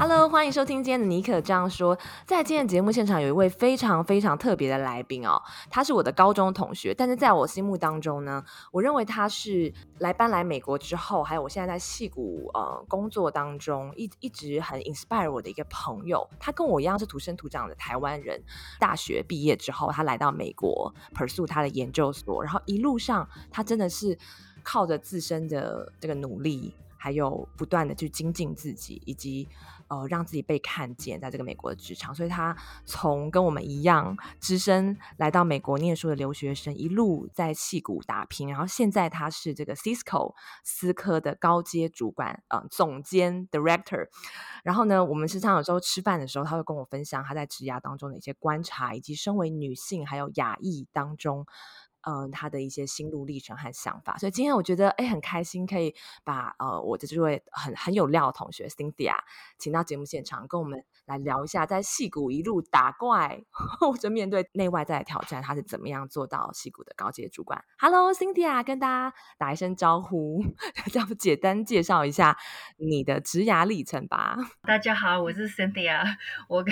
Hello，欢迎收听今天的尼可这样说。在今天的节目现场有一位非常非常特别的来宾哦，他是我的高中同学，但是在我心目当中呢，我认为他是来搬来美国之后，还有我现在在戏谷呃工作当中一一直很 inspire 我的一个朋友。他跟我一样是土生土长的台湾人，大学毕业之后他来到美国 pursue 他的研究所，然后一路上他真的是靠着自身的这个努力，还有不断的去精进自己，以及。呃，让自己被看见，在这个美国的职场，所以他从跟我们一样，只身来到美国念书的留学生，一路在戏谷打拼，然后现在他是这个 Cisco 思科的高阶主管，呃，总监 Director。然后呢，我们时常有时候吃饭的时候，他会跟我分享他在职涯当中的一些观察，以及身为女性还有亚裔当中。嗯、他的一些心路历程和想法，所以今天我觉得哎，很开心可以把呃我的这位很很有料的同学 Cynthia 请到节目现场，跟我们来聊一下在戏骨一路打怪，或者面对内外在的挑战，他是怎么样做到戏骨的高阶主管。Hello，Cynthia，跟大家打一声招呼，要不简单介绍一下你的职涯历程吧。大家好，我是 Cynthia。我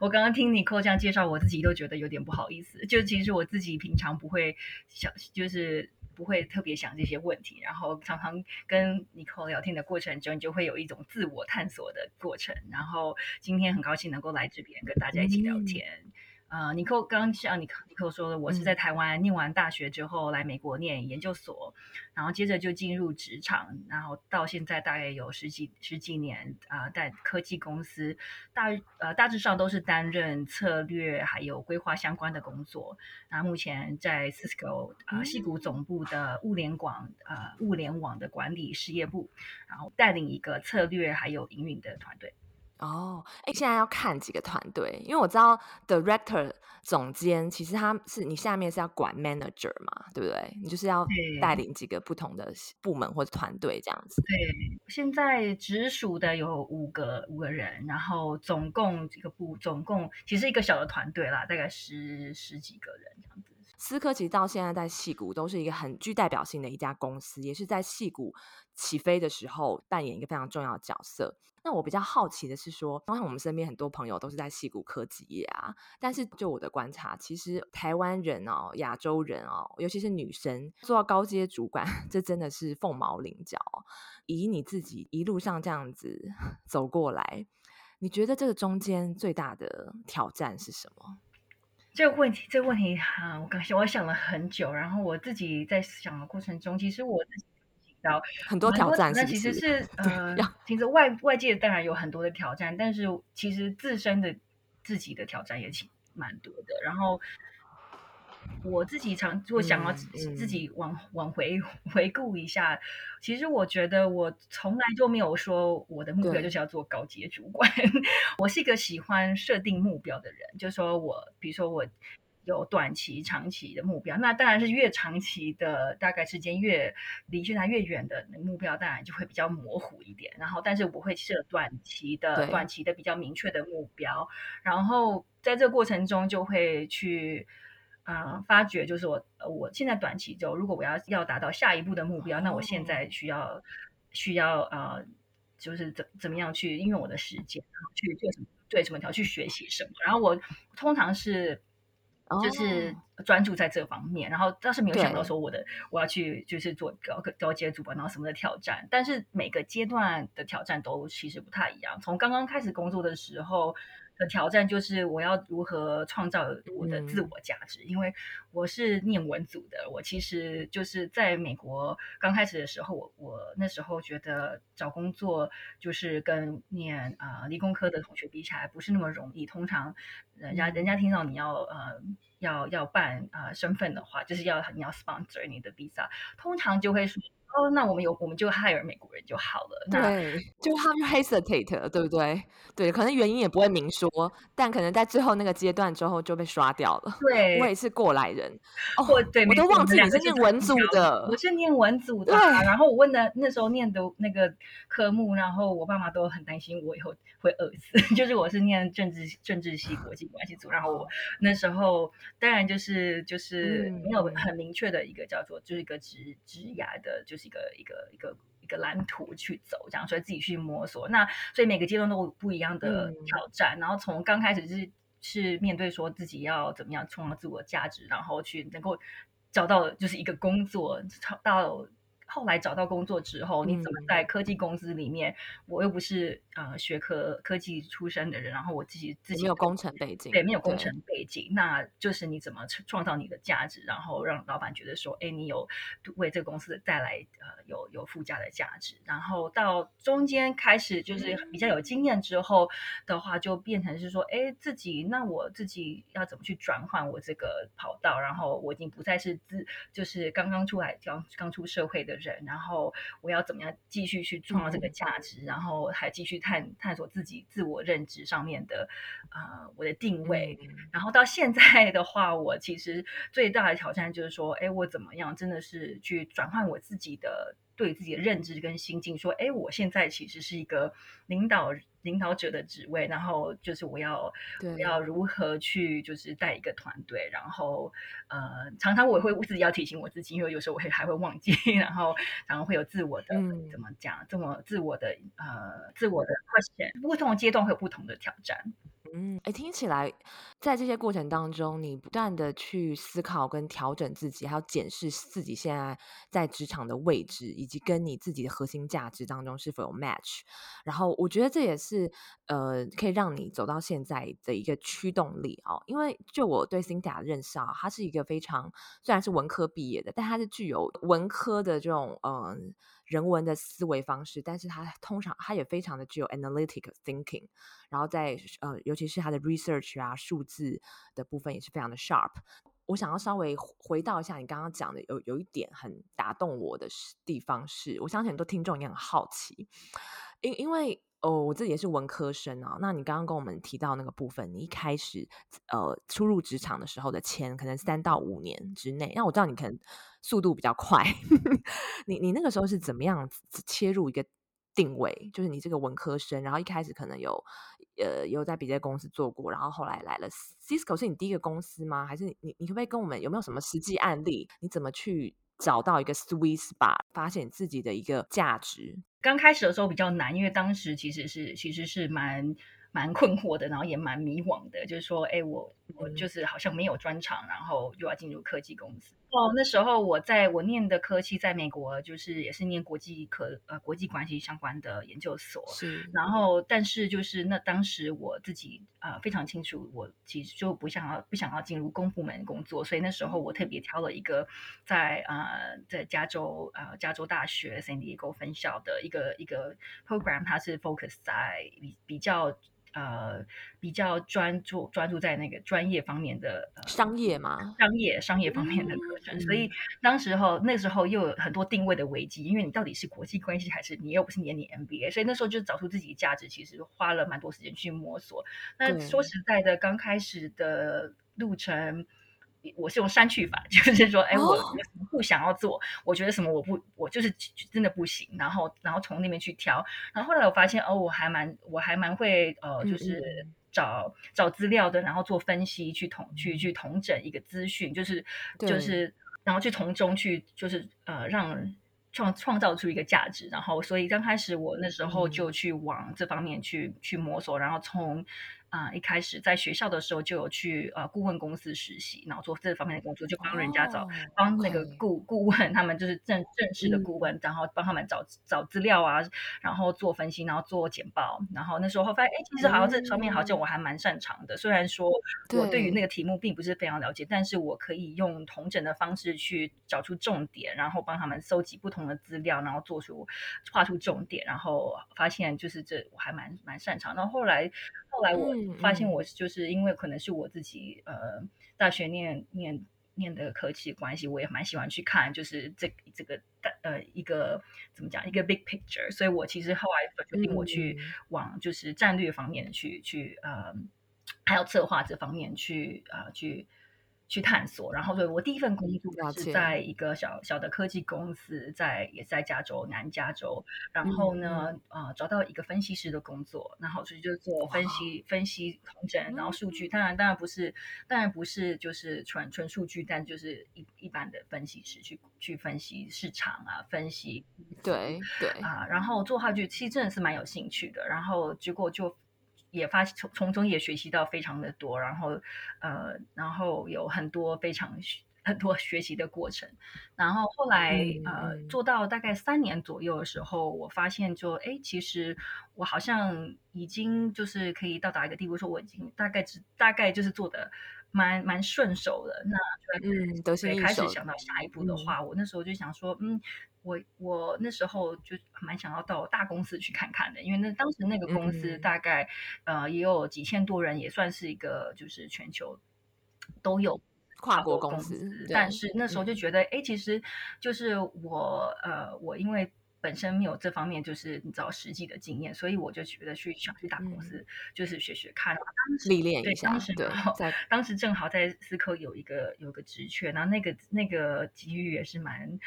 我刚刚听 Nicole 这样介绍我自己，都觉得有点不好意思。就其实我自己平常不会。想就是不会特别想这些问题，然后常常跟 Nicole 聊天的过程中，你就会有一种自我探索的过程。然后今天很高兴能够来这边跟大家一起聊天。嗯呃，尼克刚像尼克尼克说的，我是在台湾念完大学之后来美国念研究所，嗯、然后接着就进入职场，然后到现在大概有十几十几年啊、呃，在科技公司大呃大致上都是担任策略还有规划相关的工作。那目前在 Cisco 啊、呃、西谷总部的物联网呃物联网的管理事业部，然后带领一个策略还有营运的团队。哦，哎，现在要看几个团队，因为我知道 director 总监其实他是你下面是要管 manager 嘛，对不对？你就是要带领几个不同的部门或者团队这样子。对，现在直属的有五个五个人，然后总共几个部，总共其实一个小的团队啦，大概十十几个人这样子。思科其实到现在在戏谷都是一个很具代表性的一家公司，也是在戏谷起飞的时候扮演一个非常重要的角色。那我比较好奇的是说，当然我们身边很多朋友都是在戏谷科技业啊，但是就我的观察，其实台湾人哦、亚洲人哦，尤其是女生做到高阶主管，这真的是凤毛麟角。以你自己一路上这样子 走过来，你觉得这个中间最大的挑战是什么？这个问题，这个问题哈、啊，我刚想，我想了很久，然后我自己在想的过程中，其实我自己很多挑战是不是？那其实是 呃，其实外外界当然有很多的挑战，但是其实自身的自己的挑战也挺蛮多的，然后。我自己常如果想要自己往往回回顾一下，其实我觉得我从来就没有说我的目标就是要做高阶主管。我是一个喜欢设定目标的人，就是说我比如说我有短期、长期的目标，那当然是越长期的，大概时间越离现在越远的目标，当然就会比较模糊一点。然后，但是我会设短期的、短期的比较明确的目标，然后在这个过程中就会去。啊、呃，发觉就是我，我现在短期就如果我要要达到下一步的目标，那我现在需要需要呃，就是怎怎么样去应用我的时间，然后去做什么对什么条去学习什么。然后我通常是就是专注在这方面，然后倒是没有想到说我的我要去就是做高高阶主播，然后什么的挑战。但是每个阶段的挑战都其实不太一样。从刚刚开始工作的时候。的挑战就是我要如何创造我的自我价值，嗯、因为我是念文组的，我其实就是在美国刚开始的时候，我我那时候觉得找工作就是跟念啊、呃、理工科的同学比起来不是那么容易，通常人家人家听到你要呃要要办啊、呃、身份的话，就是要你要 sponsor 你的 visa，通常就会说。哦，那我们有我们就 hire 美国人就好了。对，就他们 hesitate，对不对？对，可能原因也不会明说，但可能在最后那个阶段之后就被刷掉了。对，我也是过来人，哦，对，我都忘记你是念文组的，我是念文组的。对，然后我问的那时候念的那个科目，然后我爸妈都很担心我以后会饿死。就是我是念政治政治系国际关系组，然后我那时候当然就是就是没有很明确的一个叫做就是一个职职涯的，就是一个一个一个一。个蓝图去走，这样，所以自己去摸索。那所以每个阶段都有不一样的挑战。嗯、然后从刚开始是是面对说自己要怎么样创造自我价值，然后去能够找到就是一个工作，到。后来找到工作之后，你怎么在科技公司里面？嗯、我又不是呃学科科技出身的人，然后我自己自己没有工程背景，对，没有工程背景，那就是你怎么创造你的价值，然后让老板觉得说，哎，你有为这个公司带来呃有有附加的价值。然后到中间开始就是比较有经验之后的话，就变成是说，哎，自己那我自己要怎么去转换我这个跑道？然后我已经不再是自就是刚刚出来刚刚出社会的人。然后我要怎么样继续去创造这个价值，嗯、然后还继续探探索自己自我认知上面的啊、呃，我的定位。嗯、然后到现在的话，我其实最大的挑战就是说，哎，我怎么样真的是去转换我自己的。对自己的认知跟心境，说，哎，我现在其实是一个领导领导者的职位，然后就是我要我要如何去就是带一个团队，然后呃，常常我会自己要提醒我自己，因为有时候我会还会忘记，然后然后会有自我的、嗯、怎么讲，这么自我的呃自我的 question，不同阶段会有不同的挑战。嗯，哎，听起来在这些过程当中，你不断的去思考跟调整自己，还有检视自己现在在职场的位置，以及跟你自己的核心价值当中是否有 match。然后，我觉得这也是呃，可以让你走到现在的一个驱动力哦。因为就我对 Cynthia 的认识啊，他是一个非常虽然是文科毕业的，但他是具有文科的这种嗯。人文的思维方式，但是他通常他也非常的具有 analytic thinking，然后在呃，尤其是他的 research 啊，数字的部分也是非常的 sharp。我想要稍微回到一下你刚刚讲的，有有一点很打动我的地方是，我相信很多听众也很好奇，因因为。哦，我自己也是文科生啊。那你刚刚跟我们提到那个部分，你一开始呃初入职场的时候的签，可能三到五年之内。那我知道你可能速度比较快，你你那个时候是怎么样切入一个定位？就是你这个文科生，然后一开始可能有呃有在别的公司做过，然后后来来了 Cisco 是你第一个公司吗？还是你你你可不可以跟我们有没有什么实际案例？你怎么去找到一个 sweet spot，发现自己的一个价值？刚开始的时候比较难，因为当时其实是其实是蛮蛮困惑的，然后也蛮迷惘的，就是说，哎，我我就是好像没有专长，然后又要进入科技公司。哦，那时候我在我念的科系在美国，就是也是念国际科呃国际关系相关的研究所。是，然后但是就是那当时我自己啊、呃、非常清楚，我其实就不想要不想要进入公部门工作，所以那时候我特别挑了一个在啊、呃、在加州啊、呃、加州大学 San Diego 分校的一个一个 program，它是 focus 在比比较。呃，比较专注专注在那个专业方面的、呃、商业嘛，商业商业方面的课程，嗯、所以当时候那时候又有很多定位的危机，因为你到底是国际关系还是你又不是念你 MBA，所以那时候就找出自己的价值，其实花了蛮多时间去摸索。那说实在的，刚开始的路程。我是用删去法，就是说，哎，我不想要做，我觉得什么我不，我就是真的不行，然后，然后从那边去挑，然后后来我发现，哦，我还蛮，我还蛮会，呃，就是找找资料的，然后做分析，去统，去去。统整一个资讯，就是就是，然后去从中去，就是呃，让创创造出一个价值，然后，所以刚开始我那时候就去往这方面去去摸索，然后从。啊、呃，一开始在学校的时候就有去呃顾问公司实习，然后做这方面的工作，就帮人家找、oh, 帮那个顾顾问，他们就是正正式的顾问，嗯、然后帮他们找找资料啊，然后做分析，然后做简报。然后那时候发现，哎，其实好像这方面好像我还蛮擅长的。嗯、虽然说我对于那个题目并不是非常了解，但是我可以用同整的方式去找出重点，然后帮他们搜集不同的资料，然后做出画出重点，然后发现就是这我还蛮蛮擅长。然后后来后来我。发现我就是因为可能是我自己呃大学念念念的科技关系，我也蛮喜欢去看，就是这这个呃一个怎么讲一个 big picture。所以我其实后来决定我去往就是战略方面去去呃，还有策划这方面去呃去。去探索，然后对我第一份工作是在一个小小的科技公司，在也在加州南加州，然后呢，啊、嗯。呃，找到一个分析师的工作，然后所以就做分析分析。同整，然后数据，当然当然不是，当然不是就是纯纯数据，但就是一一般的分析师去去分析市场啊，分析对对。啊，然后做话剧其实真的是蛮有兴趣的，然后结果就。也发从从中也学习到非常的多，然后呃，然后有很多非常很多学习的过程，然后后来、嗯、呃做到大概三年左右的时候，我发现就哎，其实我好像已经就是可以到达一个地步，说我已经大概只大概就是做的蛮蛮顺手的。那嗯，都是开始想到下一步的话，嗯、我那时候就想说，嗯。我我那时候就蛮想要到大公司去看看的，因为那当时那个公司大概、嗯、呃也有几千多人，也算是一个就是全球都有跨国公司。但是那时候就觉得，哎、嗯，其实就是我呃我因为本身没有这方面就是你知道实际的经验，所以我就觉得去想去大公司就是学学看，历练一下。当时对，在 当时正好在思科有一个有一个职缺，然后那个那个机遇也是蛮。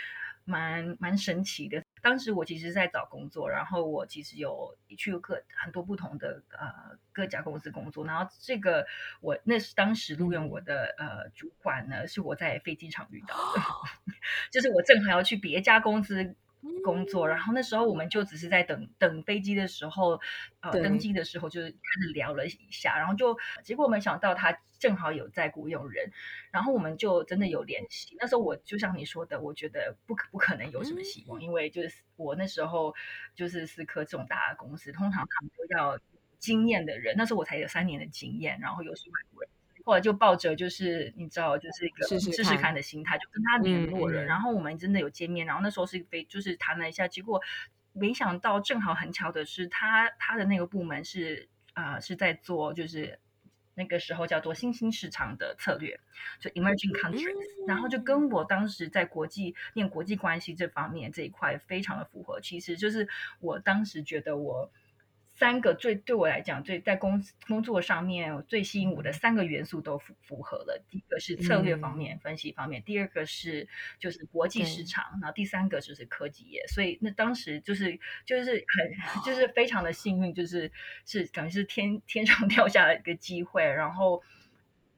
蛮蛮神奇的。当时我其实在找工作，然后我其实有去各很多不同的呃各家公司工作。然后这个我那是当时录用我的呃主管呢，是我在飞机场遇到的，就是我正好要去别家公司。工作，然后那时候我们就只是在等等飞机的时候，呃，登机的时候就是开始聊了一下，然后就结果没想到他正好有在雇佣人，然后我们就真的有联系。那时候我就像你说的，我觉得不可不可能有什么希望，因为就是我那时候就是思科这种大的公司，通常他们都要经验的人，那时候我才有三年的经验，然后又是外国人。后来就抱着就是你知道，就是一个试试看的心态，就跟他联络了。然后我们真的有见面，然后那时候是非就是谈了一下，结果没想到正好很巧的是，他他的那个部门是啊、呃、是在做就是那个时候叫做新兴市场的策略，就 emerging countries，然后就跟我当时在国际念国际关系这方面这一块非常的符合。其实就是我当时觉得我。三个最对我来讲最在工工作上面最吸引我的三个元素都符符合了。第一个是策略方面、嗯、分析方面，第二个是就是国际市场，然后第三个就是科技业。所以那当时就是就是很就是非常的幸运，就是是等于是天天上 掉下来一个机会，然后。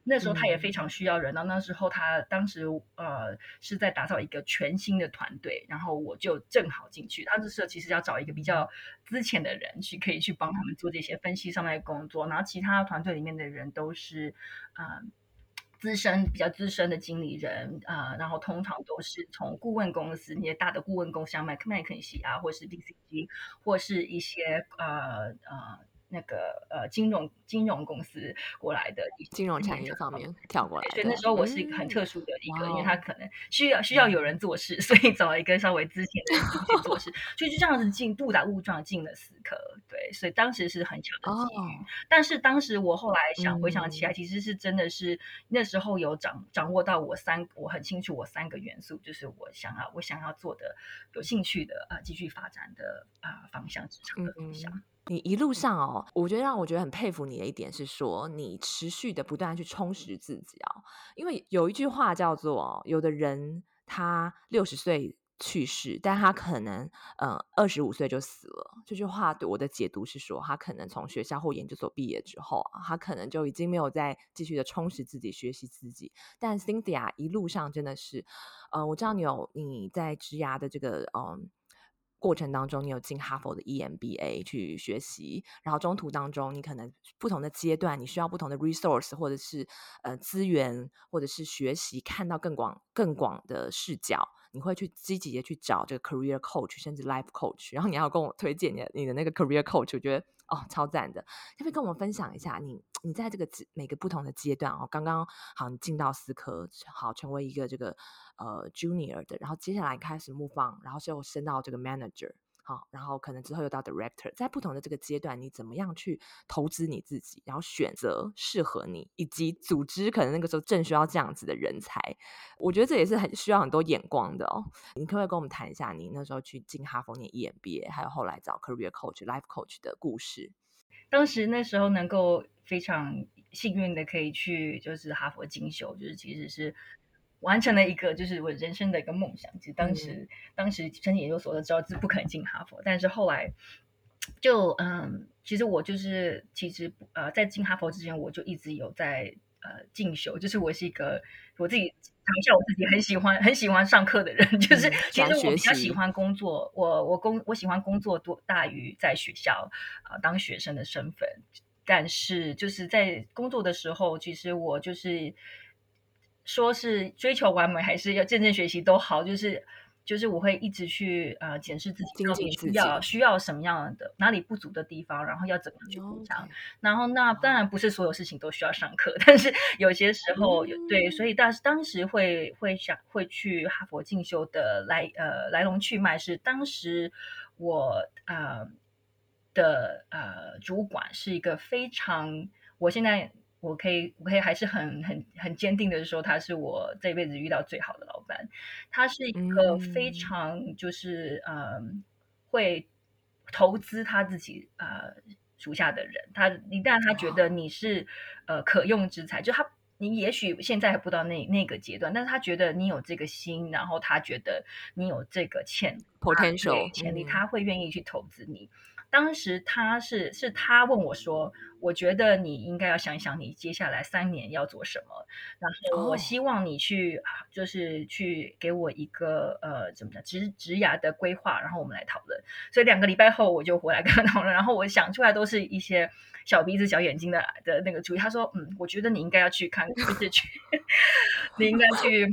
那时候他也非常需要人，然后那时候他当时呃是在打造一个全新的团队，然后我就正好进去。他这时候其实要找一个比较资浅的人去可以去帮他们做这些分析上面的工作，然后其他团队里面的人都是呃资深比较资深的经理人啊、呃，然后通常都是从顾问公司那些大的顾问公司，像麦克麦肯锡啊，或是 BCG，或是一些呃呃。那个呃，金融金融公司过来的，金融产业方面跳过来，所以那时候我是一个很特殊的一个，嗯、因为他可能需要需要有人做事，所以找了一个稍微资浅的人去做事，所以就这样子进误打误撞进了思科，对，所以当时是很巧的机遇。哦、但是当时我后来想回想起来，其实是真的是那时候有掌掌握到我三，我很清楚我三个元素，就是我想要我想要做的有兴趣的啊，继续发展的啊方向，职场的方向。嗯你一路上哦，我觉得让我觉得很佩服你的一点是说，你持续的不断去充实自己哦。因为有一句话叫做，有的人他六十岁去世，但他可能嗯二十五岁就死了。这句话对我的解读是说，他可能从学校或研究所毕业之后，他可能就已经没有再继续的充实自己、学习自己。但 Cynthia 一路上真的是，呃，我知道你有你在职涯的这个嗯。过程当中，你有进哈佛的 EMBA 去学习，然后中途当中，你可能不同的阶段，你需要不同的 resource 或者是呃资源，或者是学习，看到更广更广的视角，你会去积极的去找这个 career coach，甚至 life coach，然后你要跟我推荐你的你的那个 career coach，我觉得哦超赞的，可不可以跟我们分享一下你你在这个每个不同的阶段哦，刚刚好你进到思科，好成为一个这个。呃，junior 的，然后接下来开始 move on，然后就升到这个 manager，好，然后可能之后又到 director，在不同的这个阶段，你怎么样去投资你自己，然后选择适合你，以及组织可能那个时候正需要这样子的人才，我觉得这也是很需要很多眼光的哦。你可不可以跟我们谈一下你那时候去进哈佛念 EMBA，还有后来找 career coach、life coach 的故事？当时那时候能够非常幸运的可以去就是哈佛进修，就是其实是。完成了一个就是我人生的一个梦想。其实当时，嗯、当时申请研究所的时候是不可能进哈佛，但是后来就嗯，其实我就是其实呃，在进哈佛之前，我就一直有在呃进修。就是我是一个我自己谈一下我自己很喜欢很喜欢上课的人。就是其实我比较喜欢工作，我我工我喜欢工作多大于在学校啊、呃、当学生的身份。但是就是在工作的时候，其实我就是。说是追求完美，还是要认真学习都好，就是就是我会一直去呃检视自己到底需要需要什么样的哪里不足的地方，然后要怎么去补偿。然后那当然不是所有事情都需要上课，但是有些时候、嗯、对，所以当时当时会会想会去哈佛进修的来呃来龙去脉是当时我呃的呃主管是一个非常我现在。我可以，我可以还是很很很坚定的说，他是我这辈子遇到最好的老板。他是一个非常就是嗯、呃，会投资他自己呃属下的人。他一旦他觉得你是呃可用之才，就他你也许现在还不到那那个阶段，但是他觉得你有这个心，然后他觉得你有这个潜 potential 潜力，他会愿意去投资你。当时他是是他问我说，我觉得你应该要想一想，你接下来三年要做什么。然后我希望你去，就是去给我一个呃，怎么讲，职职涯的规划，然后我们来讨论。所以两个礼拜后我就回来跟他讨论，然后我想出来都是一些小鼻子小眼睛的的那个主意。他说，嗯，我觉得你应该要去看，就是去，你应该去。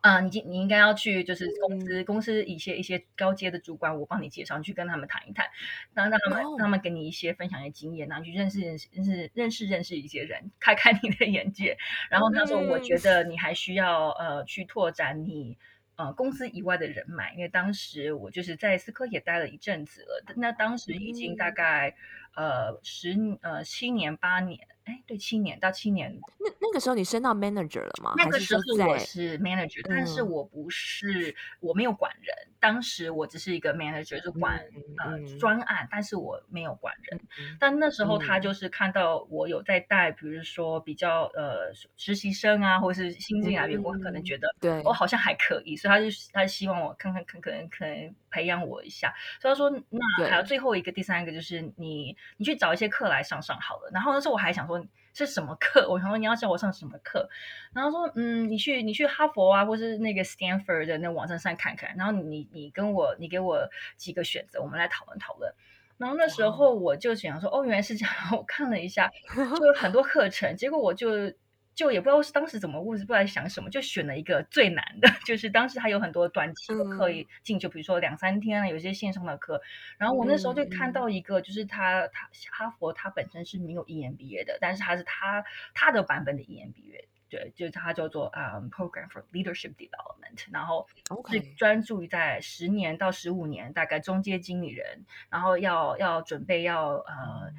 啊、呃，你你应该要去，就是公司、嗯、公司一些一些高阶的主管，我帮你介绍，你去跟他们谈一谈，然后让他们、哦、让他们给你一些分享一些经验，然后去认识认识认识认识认识一些人，开开你的眼界。然后那时候我觉得你还需要呃去拓展你呃公司以外的人脉，因为当时我就是在思科也待了一阵子了，那当时已经大概、嗯、呃十呃七年八年。哎，对，七年到七年，那那个时候你升到 manager 了吗？那个时候我是 manager，是但是我不是，嗯、我没有管人。当时我只是一个 manager，就管、嗯、呃专案，但是我没有管人。嗯、但那时候他就是看到我有在带，比如说比较呃实习生啊，或者是新进来员工，可能觉得对我好像还可以，所以他就他希望我看看看可能可能培养我一下。所以他说，那还有最后一个第三个就是你你去找一些课来上上好了。然后那时候我还想说。是什么课？我想说你要叫我上什么课，然后说嗯，你去你去哈佛啊，或是那个 Stanford 的那网站上看看，然后你你跟我你给我几个选择，我们来讨论讨论。然后那时候我就想说，哦，原来是这样。我看了一下，就有很多课程，结果我就。就也不知道是当时怎么问，是不知道在想什么，就选了一个最难的，就是当时还有很多短期的课以进，就比如说两三天啊，有些线上的课。然后我那时候就看到一个，就是他他哈佛他本身是没有 EMBA 的，但是他是他他的版本的 EMBA，对，就是他叫做啊、um, Program for Leadership Development，然后是专注于在十年到十五年大概中阶经理人，然后要要准备要呃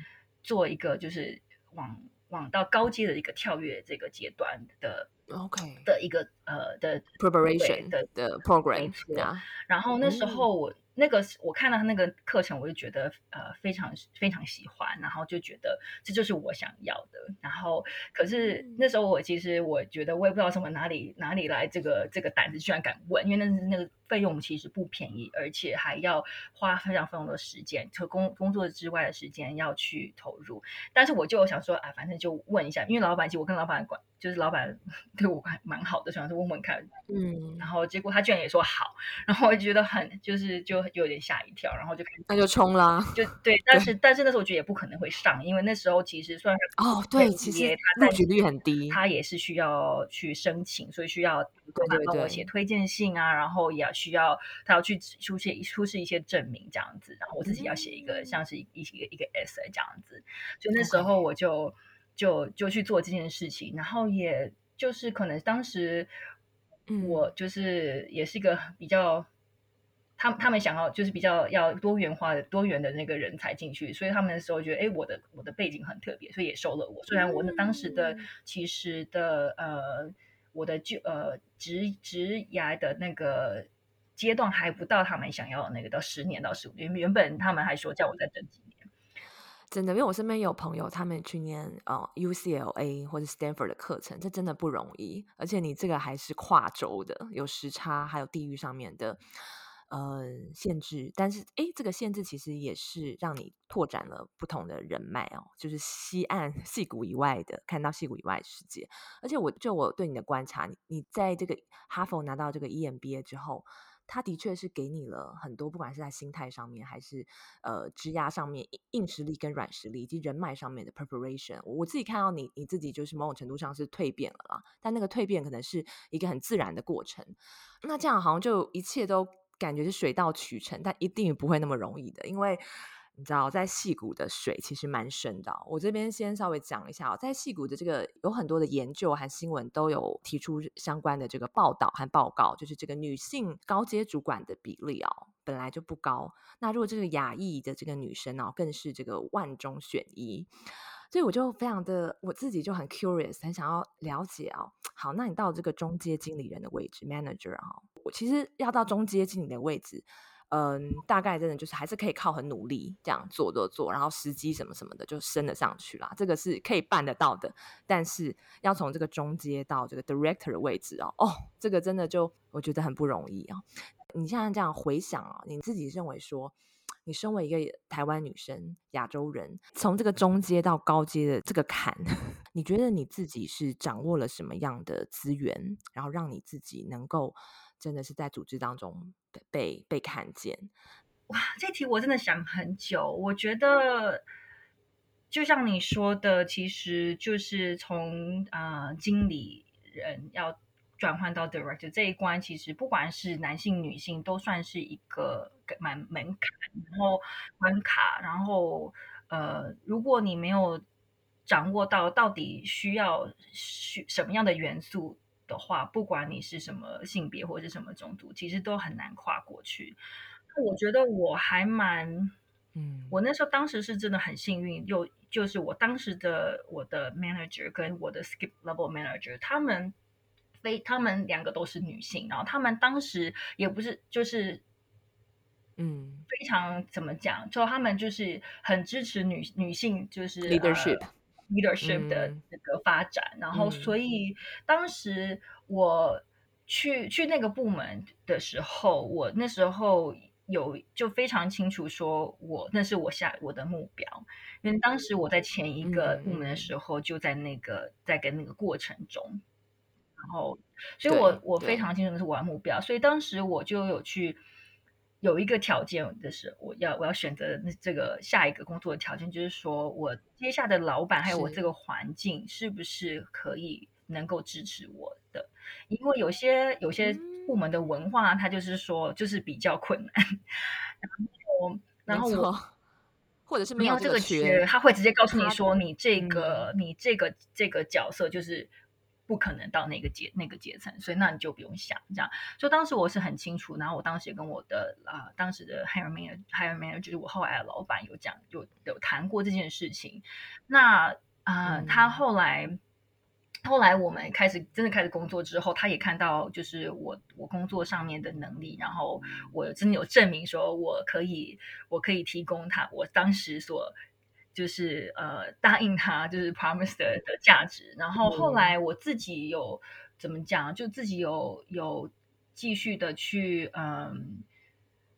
做一个就是往。往到高阶的一个跳跃这个阶段的，OK。的一个呃的 preparation 的的 program，然后那时候我。那个我看到他那个课程，我就觉得呃非常非常喜欢，然后就觉得这就是我想要的。然后可是那时候我其实我觉得我也不知道什么哪里哪里来这个这个胆子，居然敢问，因为那那个费用其实不便宜，而且还要花非常非常多的时间，就工工作之外的时间要去投入。但是我就想说啊，反正就问一下，因为老板其实我跟老板管。就是老板对我还蛮好的，想说问问看，嗯，然后结果他居然也说好，然后我就觉得很就是就有点吓一跳，然后就那就冲啦，就对，但是但是那时候我觉得也不可能会上，因为那时候其实算是哦对，其实录取率很低，他也是需要去申请，所以需要对对帮我写推荐信啊，然后也要需要他要去出示出示一些证明这样子，然后我自己要写一个像是一一个一个 essay 这样子，就那时候我就。就就去做这件事情，然后也就是可能当时，我就是也是一个比较他们他们想要就是比较要多元化的多元的那个人才进去，所以他们的时候觉得，哎，我的我的背景很特别，所以也收了我。虽然我那当时的其实的呃，我的就呃职职涯的那个阶段还不到他们想要的那个，到十年到十五年，原本他们还说叫我再等几年。真的，因为我身边有朋友，他们去念呃 UCLA 或者 Stanford 的课程，这真的不容易。而且你这个还是跨州的，有时差，还有地域上面的呃限制。但是，哎，这个限制其实也是让你拓展了不同的人脉哦，就是西岸 戏谷以外的，看到戏谷以外的世界。而且我，就我对你的观察，你你在这个哈佛拿到这个 EMBA 之后。他的确是给你了很多，不管是在心态上面，还是呃，职涯上面硬实力跟软实力，以及人脉上面的 preparation。我自己看到你，你自己就是某种程度上是蜕变了啦，但那个蜕变可能是一个很自然的过程。那这样好像就一切都感觉是水到渠成，但一定不会那么容易的，因为。你知道，在矽谷的水其实蛮深的。我这边先稍微讲一下，在矽谷的这个有很多的研究和新闻都有提出相关的这个报道和报告，就是这个女性高阶主管的比例哦，本来就不高。那如果这个亚裔的这个女生哦，更是这个万中选一。所以我就非常的我自己就很 curious，很想要了解哦。好，那你到这个中阶经理人的位置，manager 啊，我其实要到中阶经理的位置。嗯，大概真的就是还是可以靠很努力这样做做做，然后时机什么什么的就升得上去啦，这个是可以办得到的。但是要从这个中阶到这个 director 的位置哦，哦，这个真的就我觉得很不容易哦。你现在这样回想啊，你自己认为说，你身为一个台湾女生、亚洲人，从这个中阶到高阶的这个坎，你觉得你自己是掌握了什么样的资源，然后让你自己能够真的是在组织当中？被被看见，哇！这题我真的想很久。我觉得，就像你说的，其实就是从啊、经理人要转换到 director 这一关，其实不管是男性女性，都算是一个蛮门槛，然后关卡。然后呃，如果你没有掌握到到底需要需什么样的元素。的话，不管你是什么性别或者是什么种族，其实都很难跨过去。那我觉得我还蛮，嗯，我那时候当时是真的很幸运，又就是我当时的我的 manager 跟我的 skip level manager，他们非他们两个都是女性，然后他们当时也不是就是，嗯，非常怎么讲，就他们就是很支持女女性，就是 leadership。呃 leadership 的这个发展，嗯、然后所以当时我去去那个部门的时候，我那时候有就非常清楚说，我那是我下我的目标，因为当时我在前一个部门的时候，就在那个在跟那个过程中，然后所以我我非常清楚那是我的目标，所以当时我就有去。有一个条件的是，我要我要选择那这个下一个工作的条件，就是说我接下的老板还有我这个环境是不是可以能够支持我的？因为有些有些部门的文化，它就是说就是比较困难，然后然后我或者是没有这个缺，他会直接告诉你说，你这个你这个这个角色就是。不可能到那个阶那个阶层，所以那你就不用想这样。所以当时我是很清楚，然后我当时也跟我的啊、呃、当时的 hire manager hire manager 就是我后来的老板有讲，有有谈过这件事情。那啊、呃嗯，他后来后来我们开始真的开始工作之后，他也看到就是我我工作上面的能力，然后我真的有证明说我可以我可以提供他我当时所。就是呃答应他就是 promise 的的价值，然后后来我自己有怎么讲，就自己有有继续的去嗯、呃、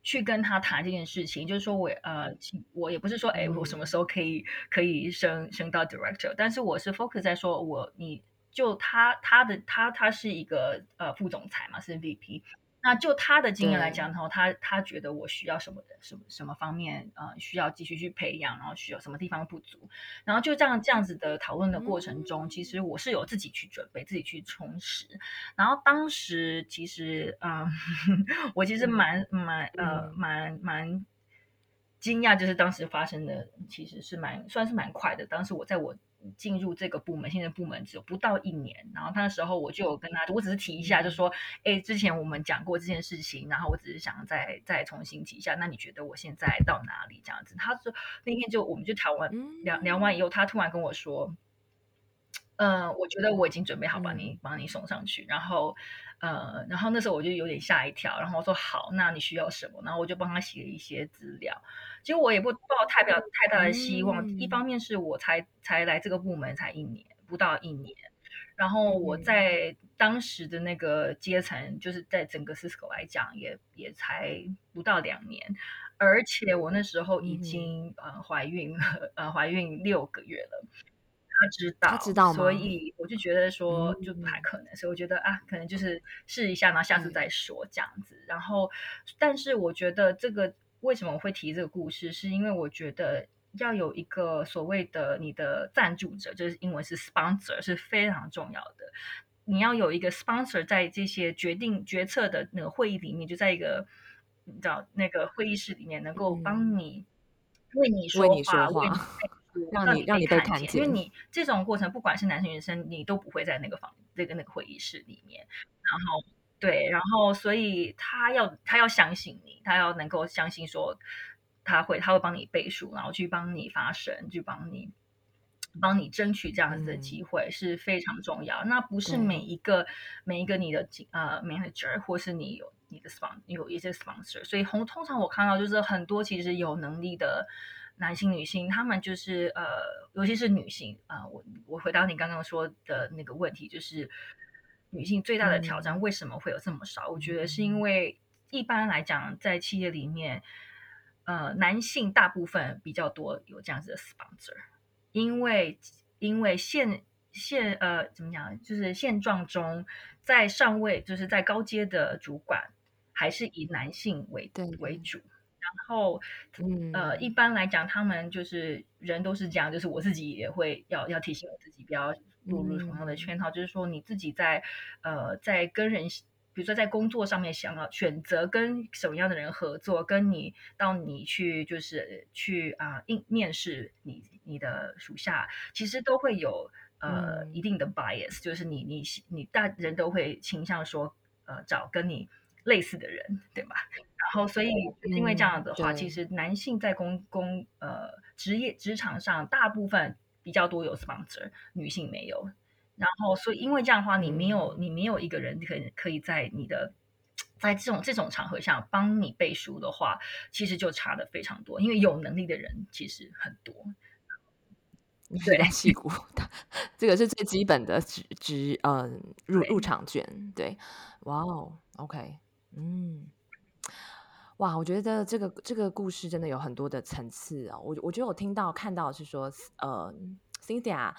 去跟他谈这件事情，就是说我呃我也不是说哎我什么时候可以可以升升到 director，但是我是 focus 在说我你就他他的他他是一个呃副总裁嘛是 VP。那就他的经验来讲的话，他他觉得我需要什么的什么什么方面呃需要继续去培养，然后需要什么地方不足，然后就这样这样子的讨论的过程中，其实我是有自己去准备，自己去充实。然后当时其实嗯，我其实蛮蛮呃蛮蛮惊讶，就是当时发生的其实是蛮算是蛮快的。当时我在我进入这个部门，现在部门只有不到一年。然后他那时候我就有跟他，我只是提一下，就说，哎，之前我们讲过这件事情，然后我只是想再再重新提一下。那你觉得我现在到哪里这样子？他说那天就我们就谈完聊聊完以后，他突然跟我说，嗯、呃，我觉得我已经准备好帮你帮你送上去，然后。呃，然后那时候我就有点吓一跳，然后我说好，那你需要什么？然后我就帮他写了一些资料。其实我也不抱太表太大的希望，嗯、一方面是我才才来这个部门才一年，不到一年，然后我在当时的那个阶层，就是在整个 Cisco 来讲，也也才不到两年，而且我那时候已经、嗯、呃怀孕了，呃怀孕六个月了。他知道，他知道，所以我就觉得说就不太可能，嗯、所以我觉得啊，可能就是试一下，然后下次再说这样子。嗯、然后，但是我觉得这个为什么我会提这个故事，是因为我觉得要有一个所谓的你的赞助者，就是英文是 sponsor，是非常重要的。你要有一个 sponsor 在这些决定决策的那个会议里面，就在一个你知道那个会议室里面，能够帮你为你说话，为你说话。让你让你被看见，因为你这种过程，不管是男生女生，你都不会在那个房那个那个会议室里面。然后对，然后所以他要他要相信你，他要能够相信说他会他会帮你背书，然后去帮你发声，去帮你帮你争取这样子的机会是非常重要。嗯、那不是每一个、嗯、每一个你的呃 manager 或是你有你的 sponsor 有一些 sponsor，所以通通常我看到就是很多其实有能力的。男性、女性，他们就是呃，尤其是女性啊、呃。我我回答你刚刚说的那个问题，就是女性最大的挑战为什么会有这么少？嗯、我觉得是因为一般来讲，在企业里面，呃，男性大部分比较多有这样子的 sponsor，因为因为现现呃怎么讲，就是现状中，在上位就是在高阶的主管，还是以男性为对为主。然后，呃，一般来讲，他们就是人都是这样，就是我自己也会要要提醒我自己，不要落入同样的圈套。嗯、就是说，你自己在呃，在跟人，比如说在工作上面，想要选择跟什么样的人合作，跟你到你去就是去啊应、呃、面试你你的属下，其实都会有呃、嗯、一定的 bias，就是你你你大人都会倾向说呃找跟你类似的人，对吧？然后，所以因为这样的话，嗯、其实男性在公公呃职业职场上大部分比较多有 sponsor，女性没有。然后，所以因为这样的话，你没有你没有一个人可以可以在你的在这种这种场合下帮你背书的话，其实就差的非常多。因为有能力的人其实很多。对，屁股，这个是最基本的职职呃入入场券。对，哇哦，OK，嗯。哇，我觉得这个这个故事真的有很多的层次、哦！我我觉得我听到看到是说，呃，Cynthia，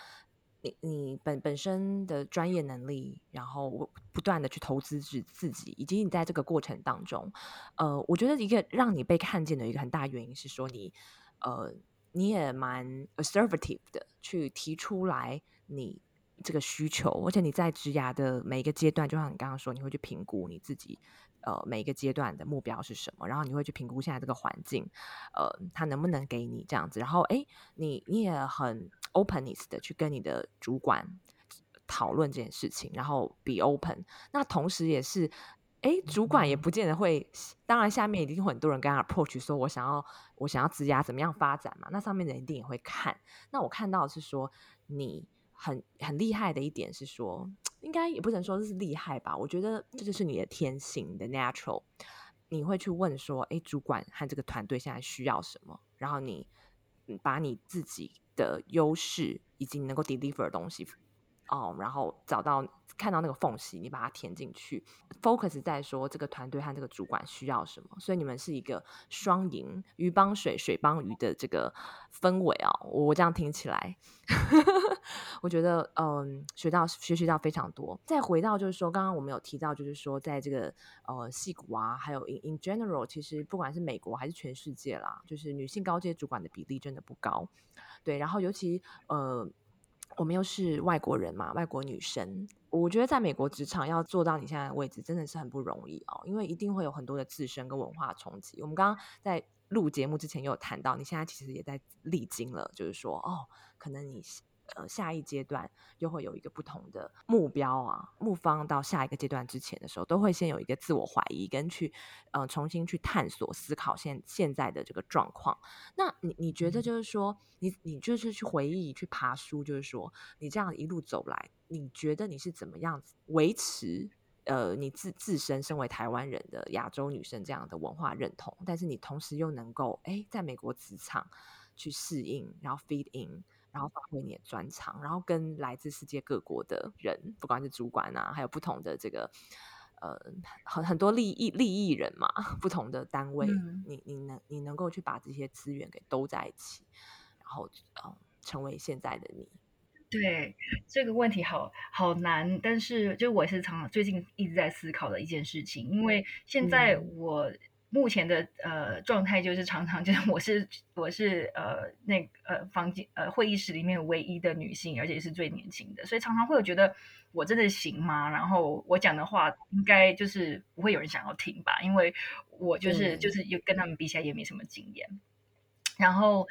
你你本本身的专业能力，然后不断的去投资自自己，以及你在这个过程当中，呃，我觉得一个让你被看见的一个很大原因是说你，呃，你也蛮 assertive 的去提出来你这个需求，而且你在职涯的每一个阶段，就像你刚刚说，你会去评估你自己。呃，每一个阶段的目标是什么？然后你会去评估现在这个环境，呃，他能不能给你这样子？然后，哎，你你也很 openness 的去跟你的主管讨论这件事情，然后 be open。那同时也是，哎，主管也不见得会，当然下面一定会很多人跟他 approach 说，我想要我想要职涯怎么样发展嘛？那上面的人一定也会看。那我看到是说你。很很厉害的一点是说，应该也不能说这是厉害吧？我觉得这就是你的天性的 natural。你会去问说，哎，主管和这个团队现在需要什么？然后你把你自己的优势以及你能够 deliver 的东西。哦然后找到看到那个缝隙，你把它填进去，focus 在说这个团队和这个主管需要什么，所以你们是一个双赢，鱼帮水，水帮鱼的这个氛围啊、哦。我这样听起来，我觉得嗯，学到学习到非常多。再回到就是说，刚刚我们有提到，就是说在这个呃矽谷啊，还有 in in general，其实不管是美国还是全世界啦，就是女性高阶主管的比例真的不高。对，然后尤其呃。我们又是外国人嘛，外国女生，我觉得在美国职场要做到你现在的位置，真的是很不容易哦，因为一定会有很多的自身跟文化冲击。我们刚刚在录节目之前有谈到，你现在其实也在历经了，就是说，哦，可能你呃下一阶段又会有一个不同的目标啊。目方到下一个阶段之前的时候，都会先有一个自我怀疑，跟去呃重新去探索思考现现在的这个状况。那你你觉得就是说，你你就是去回忆去爬书，就是说你这样一路走来，你觉得你是怎么样子维持？呃，你自自身身为台湾人的亚洲女生这样的文化认同，但是你同时又能够哎，在美国职场去适应，然后 feed in，然后发挥你的专长，然后跟来自世界各国的人，不管是主管啊，还有不同的这个呃很很多利益利益人嘛，不同的单位，嗯、你你能你能够去把这些资源给兜在一起，然后呃成为现在的你。对这个问题好好难，但是就我也是常常最近一直在思考的一件事情，因为现在我目前的呃状态就是常常就是 我是我是呃那呃房间呃会议室里面唯一的女性，而且是最年轻的，所以常常会有觉得我真的行吗？然后我讲的话应该就是不会有人想要听吧，因为我就是就是又跟他们比起来也没什么经验。然后，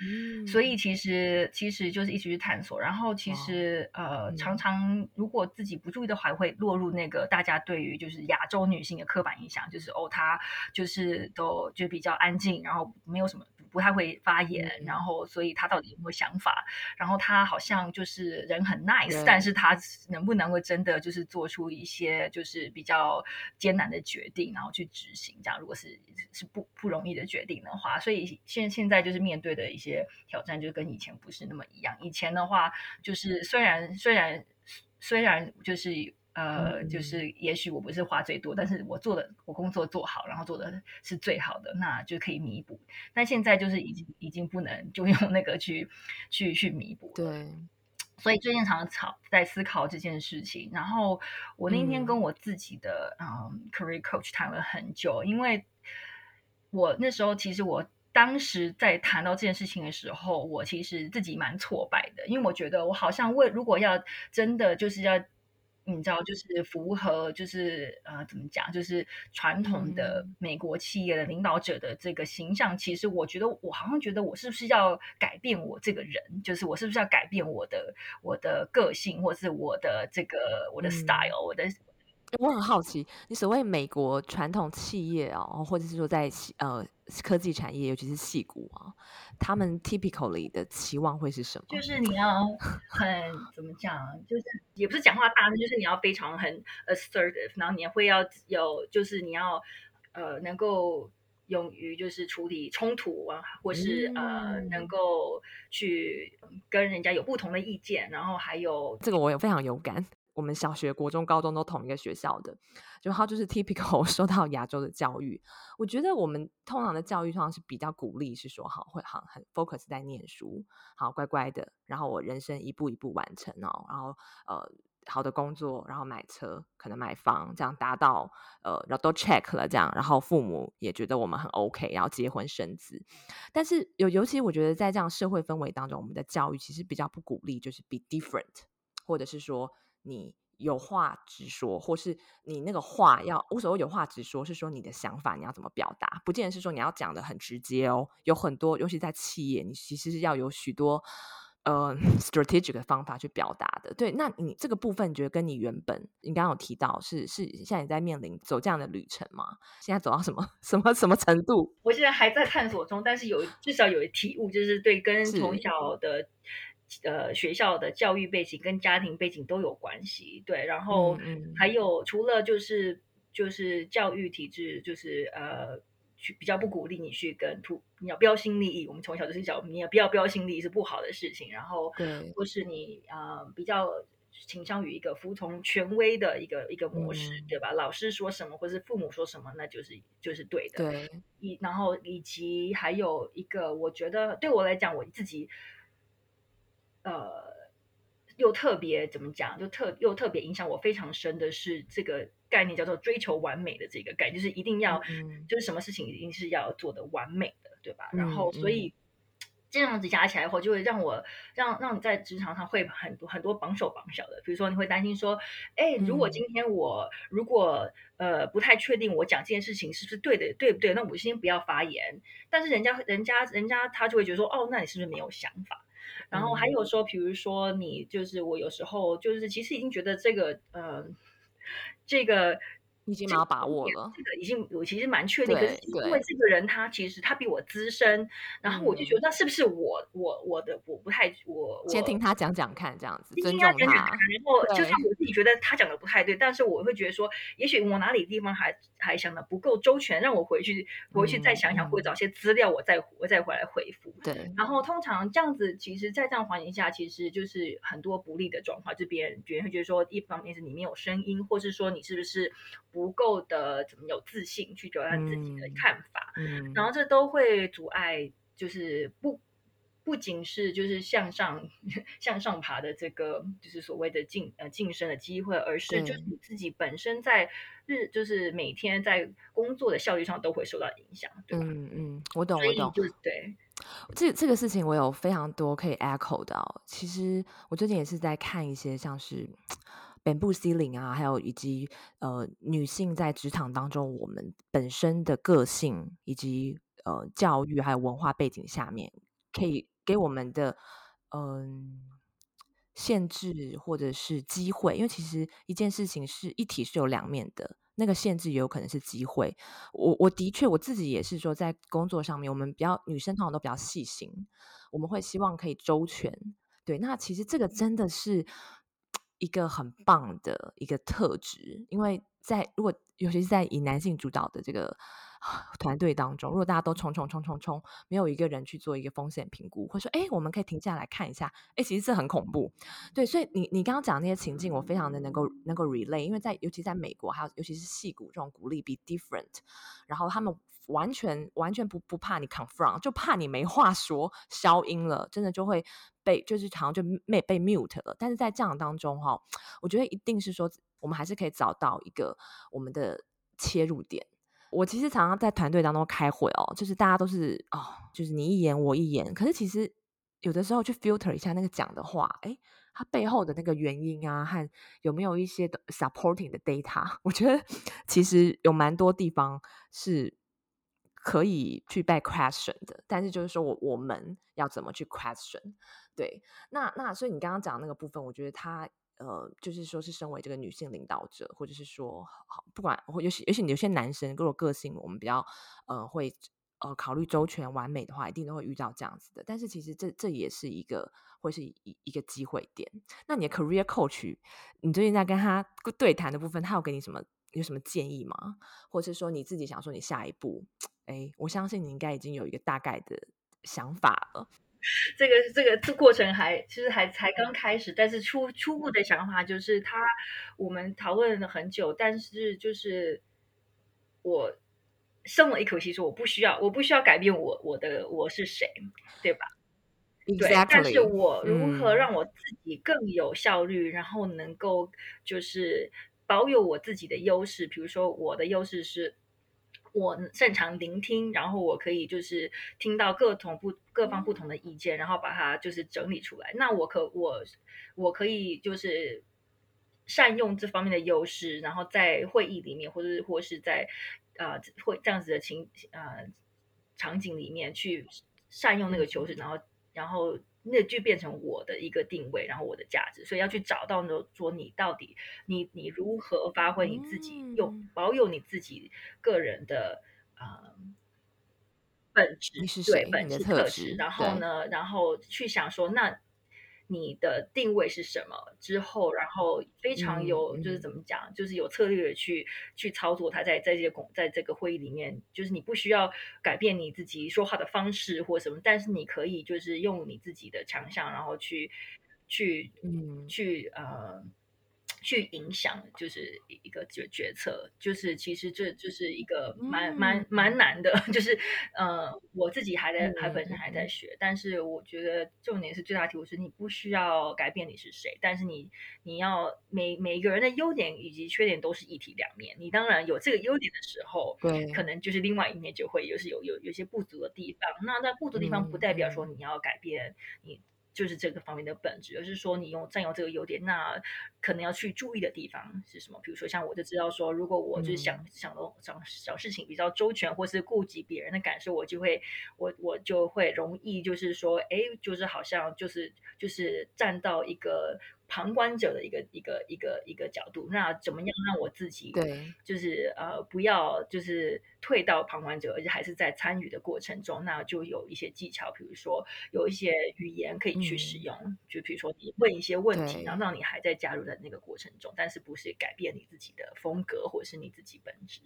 所以其实其实就是一直去探索。然后其实呃，常常如果自己不注意的话，会落入那个大家对于就是亚洲女性的刻板印象，就是哦，她就是都就比较安静，然后没有什么。不太会发言，嗯、然后所以他到底有没有想法？然后他好像就是人很 nice，但是他能不能够真的就是做出一些就是比较艰难的决定，然后去执行？这样如果是是不不容易的决定的话，所以现现在就是面对的一些挑战，就跟以前不是那么一样。以前的话，就是虽然虽然虽然就是。呃，就是也许我不是花最多，但是我做的我工作做好，然后做的是最好的，那就可以弥补。但现在就是已经已经不能就用那个去去去弥补。对，所以最近常常吵在思考这件事情。然后我那天跟我自己的嗯，嗯 career coach 谈了很久，因为我那时候其实我当时在谈到这件事情的时候，我其实自己蛮挫败的，因为我觉得我好像为如果要真的就是要。你知道，就是符合，就是呃，怎么讲，就是传统的美国企业的领导者的这个形象。嗯、其实，我觉得我好像觉得，我是不是要改变我这个人？就是我是不是要改变我的我的个性，或是我的这个我的 style，、嗯、我的。我很好奇，你所谓美国传统企业哦，或者是说在呃科技产业，尤其是矽谷啊，他们 typically 的期望会是什么？就是你要很怎么讲，就是也不是讲话大声，就是你要非常很 assertive，然后你也会要有，就是你要呃能够勇于就是处理冲突啊，或是、嗯、呃能够去跟人家有不同的意见，然后还有这个我有非常有感。我们小学、国中、高中都同一个学校的，就他就是 typical 受到亚洲的教育。我觉得我们通常的教育通常是比较鼓励，是说好会好很 focus 在念书，好乖乖的，然后我人生一步一步完成哦，然后呃好的工作，然后买车，可能买房，这样达到呃然后都 check 了这样，然后父母也觉得我们很 OK，然后结婚生子。但是有尤其我觉得在这样社会氛围当中，我们的教育其实比较不鼓励，就是 be different，或者是说。你有话直说，或是你那个话要无所谓，有话直说，是说你的想法你要怎么表达，不见得是说你要讲的很直接哦。有很多，尤其在企业，你其实是要有许多呃 strategic 的方法去表达的。对，那你这个部分，你觉得跟你原本你刚刚有提到是是现在你在面临走这样的旅程吗？现在走到什么 什么什么程度？我现在还在探索中，但是有至少有一体悟，就是对跟从小的。呃，学校的教育背景跟家庭背景都有关系，对，然后还有除了就是就是教育体制，就是呃，去比较不鼓励你去跟图你要标新立异，我们从小就是讲你要不要标新立异是不好的事情，然后或是你呃比较倾向于一个服从权威的一个一个模式，嗯、对吧？老师说什么或是父母说什么，那就是就是对的，对，以然后以及还有一个，我觉得对我来讲，我自己。呃，又特别怎么讲？就特又特别影响我非常深的是这个概念，叫做追求完美的这个概念，就是一定要，嗯、就是什么事情一定是要做的完美的，对吧？嗯、然后，所以、嗯、这样子加起来后，就会让我让让你在职场上会很多很多绑手绑脚的。比如说，你会担心说，哎，如果今天我如果呃不太确定我讲这件事情是不是对的，对不对？那我先不要发言。但是人家人家人家他就会觉得说，哦，那你是不是没有想法？然后还有说，比如说你就是我有时候就是其实已经觉得这个嗯、呃，这个。已经蛮有把握了，这个已经我其实蛮确定，可是因为这个人他其实他比我资深，然后我就觉得那是不是我我我的我不太我先听他讲讲看这样子，尊重他，然后就算我自己觉得他讲的不太对，但是我会觉得说，也许我哪里地方还还想的不够周全，让我回去回去再想想，或者找些资料，我再我再回来回复。对，然后通常这样子，其实，在这样环境下，其实就是很多不利的状况，就别人别人会觉得说，一方面是你没有声音，或是说你是不是。不够的，怎么有自信去表达自己的看法？嗯，然后这都会阻碍，就是不不仅是就是向上向上爬的这个，就是所谓的晋呃晋升的机会，而是就是你自己本身在日就是每天在工作的效率上都会受到影响，对吧？嗯嗯，我懂我懂，对，这这个事情我有非常多可以 echo 到哦。其实我最近也是在看一些像是。本部 c 领啊，还有以及呃，女性在职场当中，我们本身的个性以及呃教育还有文化背景下面，可以给我们的嗯、限制或者是机会，因为其实一件事情是一体是有两面的，那个限制也有可能是机会。我我的确我自己也是说，在工作上面，我们比较女生通常都比较细心，我们会希望可以周全。对，那其实这个真的是。一个很棒的一个特质，因为在如果尤其是在以男性主导的这个 团队当中，如果大家都冲冲冲冲冲，没有一个人去做一个风险评估，或者说，哎，我们可以停下来看一下，哎，其实这很恐怖。对，所以你你刚刚讲的那些情境，我非常的能够能够 relay，因为在尤其在美国，还有尤其是戏骨这种鼓励 be different，然后他们。完全完全不不怕你 confront，就怕你没话说，消音了，真的就会被就是好像就没被 mute 了。但是在这样当中哈，我觉得一定是说，我们还是可以找到一个我们的切入点。我其实常常在团队当中开会哦，就是大家都是哦，就是你一言我一言，可是其实有的时候去 filter 一下那个讲的话，诶，它背后的那个原因啊，和有没有一些的 supporting 的 data，我觉得其实有蛮多地方是。可以去被 question 的，但是就是说我我们要怎么去 question？对，那那所以你刚刚讲那个部分，我觉得他呃，就是说是身为这个女性领导者，或者是说好不管，或尤其尤其你有些男生，如果个性我们比较呃会呃考虑周全完美的话，一定都会遇到这样子的。但是其实这这也是一个会是一一个机会点。那你的 career coach，你最近在跟他对谈的部分，他有给你什么有什么建议吗？或者是说你自己想说你下一步？哎，我相信你应该已经有一个大概的想法了。这个这个这过程还其实还才刚开始，但是初初步的想法就是他，我们讨论了很久，但是就是我松了一口气，说我不需要，我不需要改变我我的我是谁，对吧？Exactly. 对，但是我如何让我自己更有效率，嗯、然后能够就是保有我自己的优势，比如说我的优势是。我擅长聆听，然后我可以就是听到各同不各方不同的意见，然后把它就是整理出来。那我可我我可以就是善用这方面的优势，然后在会议里面，或者是或是在啊、呃、会这样子的情啊、呃、场景里面去善用那个优势，然后然后。那就变成我的一个定位，然后我的价值，所以要去找到呢，说你到底你你如何发挥你自己，用、嗯、保有你自己个人的呃本质，对本质特质，然后呢，然后去想说那。你的定位是什么？之后，然后非常有，就是怎么讲，就是有策略的去去操作它，在在这个在这个会议里面，就是你不需要改变你自己说话的方式或什么，但是你可以就是用你自己的强项，然后去去嗯去呃。去影响就是一个决决策，就是其实这就是一个蛮蛮蛮。难的，就是呃我自己还在还本身还在学，但是我觉得重点是最大题目是你不需要改变你是谁，但是你你要每每一个人的优点以及缺点都是一体两面，你当然有这个优点的时候，对，可能就是另外一面就会有是有有有些不足的地方，那那不足的地方不代表说你要改变你。就是这个方面的本质，而是说你用占有这个优点，那可能要去注意的地方是什么？比如说像我就知道说，如果我就是想、嗯、想的想想事情比较周全，或是顾及别人的感受，我就会我我就会容易就是说，哎，就是好像就是就是站到一个。旁观者的一个一个一个一个角度，那怎么样让我自己对，就是呃不要就是退到旁观者，而且还是在参与的过程中，那就有一些技巧，比如说有一些语言可以去使用，嗯、就比如说你问一些问题，然后让你还在加入在那个过程中，但是不是改变你自己的风格或者是你自己本质，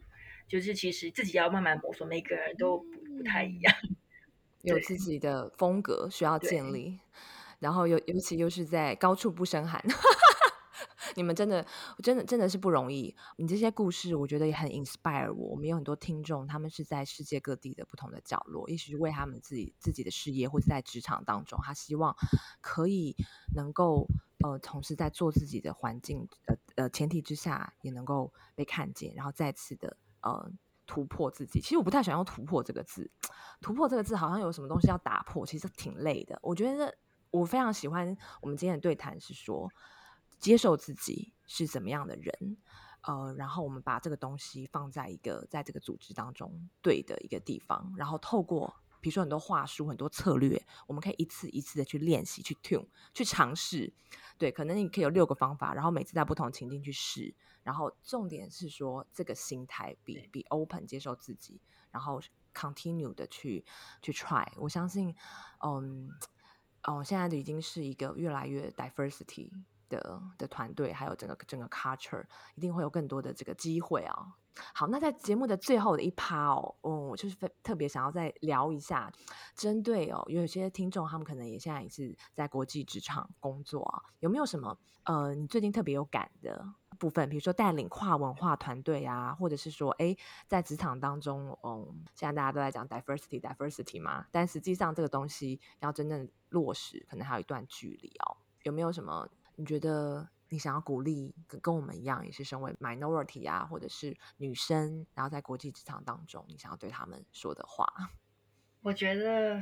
就是其实自己要慢慢摸索，每个人都不不太一样，有自己的风格需要建立。然后尤尤其又是在高处不胜寒，你们真的真的真的是不容易。你这些故事，我觉得也很 inspire 我。我们有很多听众，他们是在世界各地的不同的角落，也许是为他们自己自己的事业，或者在职场当中，他希望可以能够呃，同时在做自己的环境呃呃前提之下，也能够被看见，然后再次的呃突破自己。其实我不太喜欢用“突破”这个字，“ 突破”这个字好像有什么东西要打破，其实挺累的。我觉得。我非常喜欢我们今天的对谈，是说接受自己是怎么样的人，呃，然后我们把这个东西放在一个在这个组织当中对的一个地方，然后透过比如说很多话术、很多策略，我们可以一次一次的去练习、去 tune、去尝试。对，可能你可以有六个方法，然后每次在不同的情境去试。然后重点是说这个心态比比 open 接受自己，然后 continue 的去去 try。我相信，嗯。哦，现在的已经是一个越来越 diversity 的的团队，还有整个整个 culture，一定会有更多的这个机会啊、好，那在节目的最后的一趴哦，嗯，我就是非特别想要再聊一下，针对哦，有些听众他们可能也现在也是在国际职场工作啊，有没有什么呃，你最近特别有感的？部分，比如说带领跨文化团队啊，或者是说，哎，在职场当中，嗯，现在大家都在讲 diversity，diversity 嘛，但实际上这个东西要真正落实，可能还有一段距离哦。有没有什么你觉得你想要鼓励跟跟我们一样，也是身为 minority 啊，或者是女生，然后在国际职场当中，你想要对他们说的话？我觉得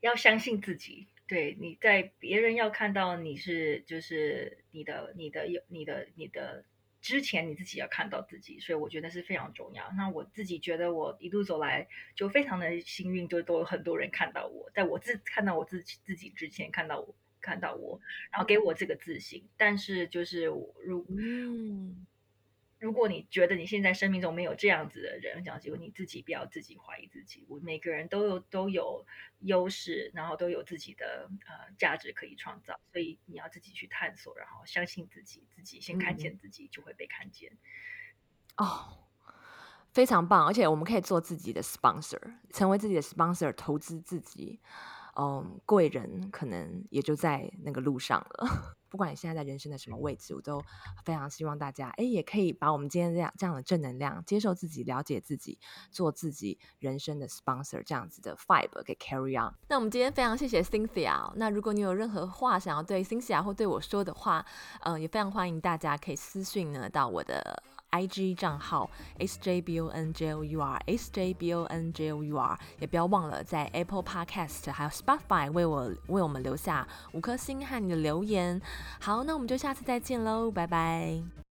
要相信自己。对，你在别人要看到你是就是你的你的有你的你的之前，你自己要看到自己，所以我觉得是非常重要。那我自己觉得我一路走来就非常的幸运，就都有很多人看到我，在我自看到我自己自己之前看到我看到我，然后给我这个自信。但是就是如嗯。如果你觉得你现在生命中没有这样子的人，讲就你自己不要自己怀疑自己。我每个人都有都有优势，然后都有自己的呃价值可以创造，所以你要自己去探索，然后相信自己，自己先看见自己，就会被看见。嗯、哦，非常棒！而且我们可以做自己的 sponsor，成为自己的 sponsor，投资自己。嗯，贵人可能也就在那个路上了。不管你现在在人生的什么位置，我都非常希望大家，哎，也可以把我们今天这样这样的正能量，接受自己，了解自己，做自己人生的 sponsor，这样子的 fiber 给 carry on。那我们今天非常谢谢 Cynthia。那如果你有任何话想要对 Cynthia 或对我说的话，嗯，也非常欢迎大家可以私讯呢到我的。IG 账号 sjbonjour sjbonjour，也不要忘了在 Apple Podcast 还有 Spotify 为我为我们留下五颗星和你的留言。好，那我们就下次再见喽，拜拜。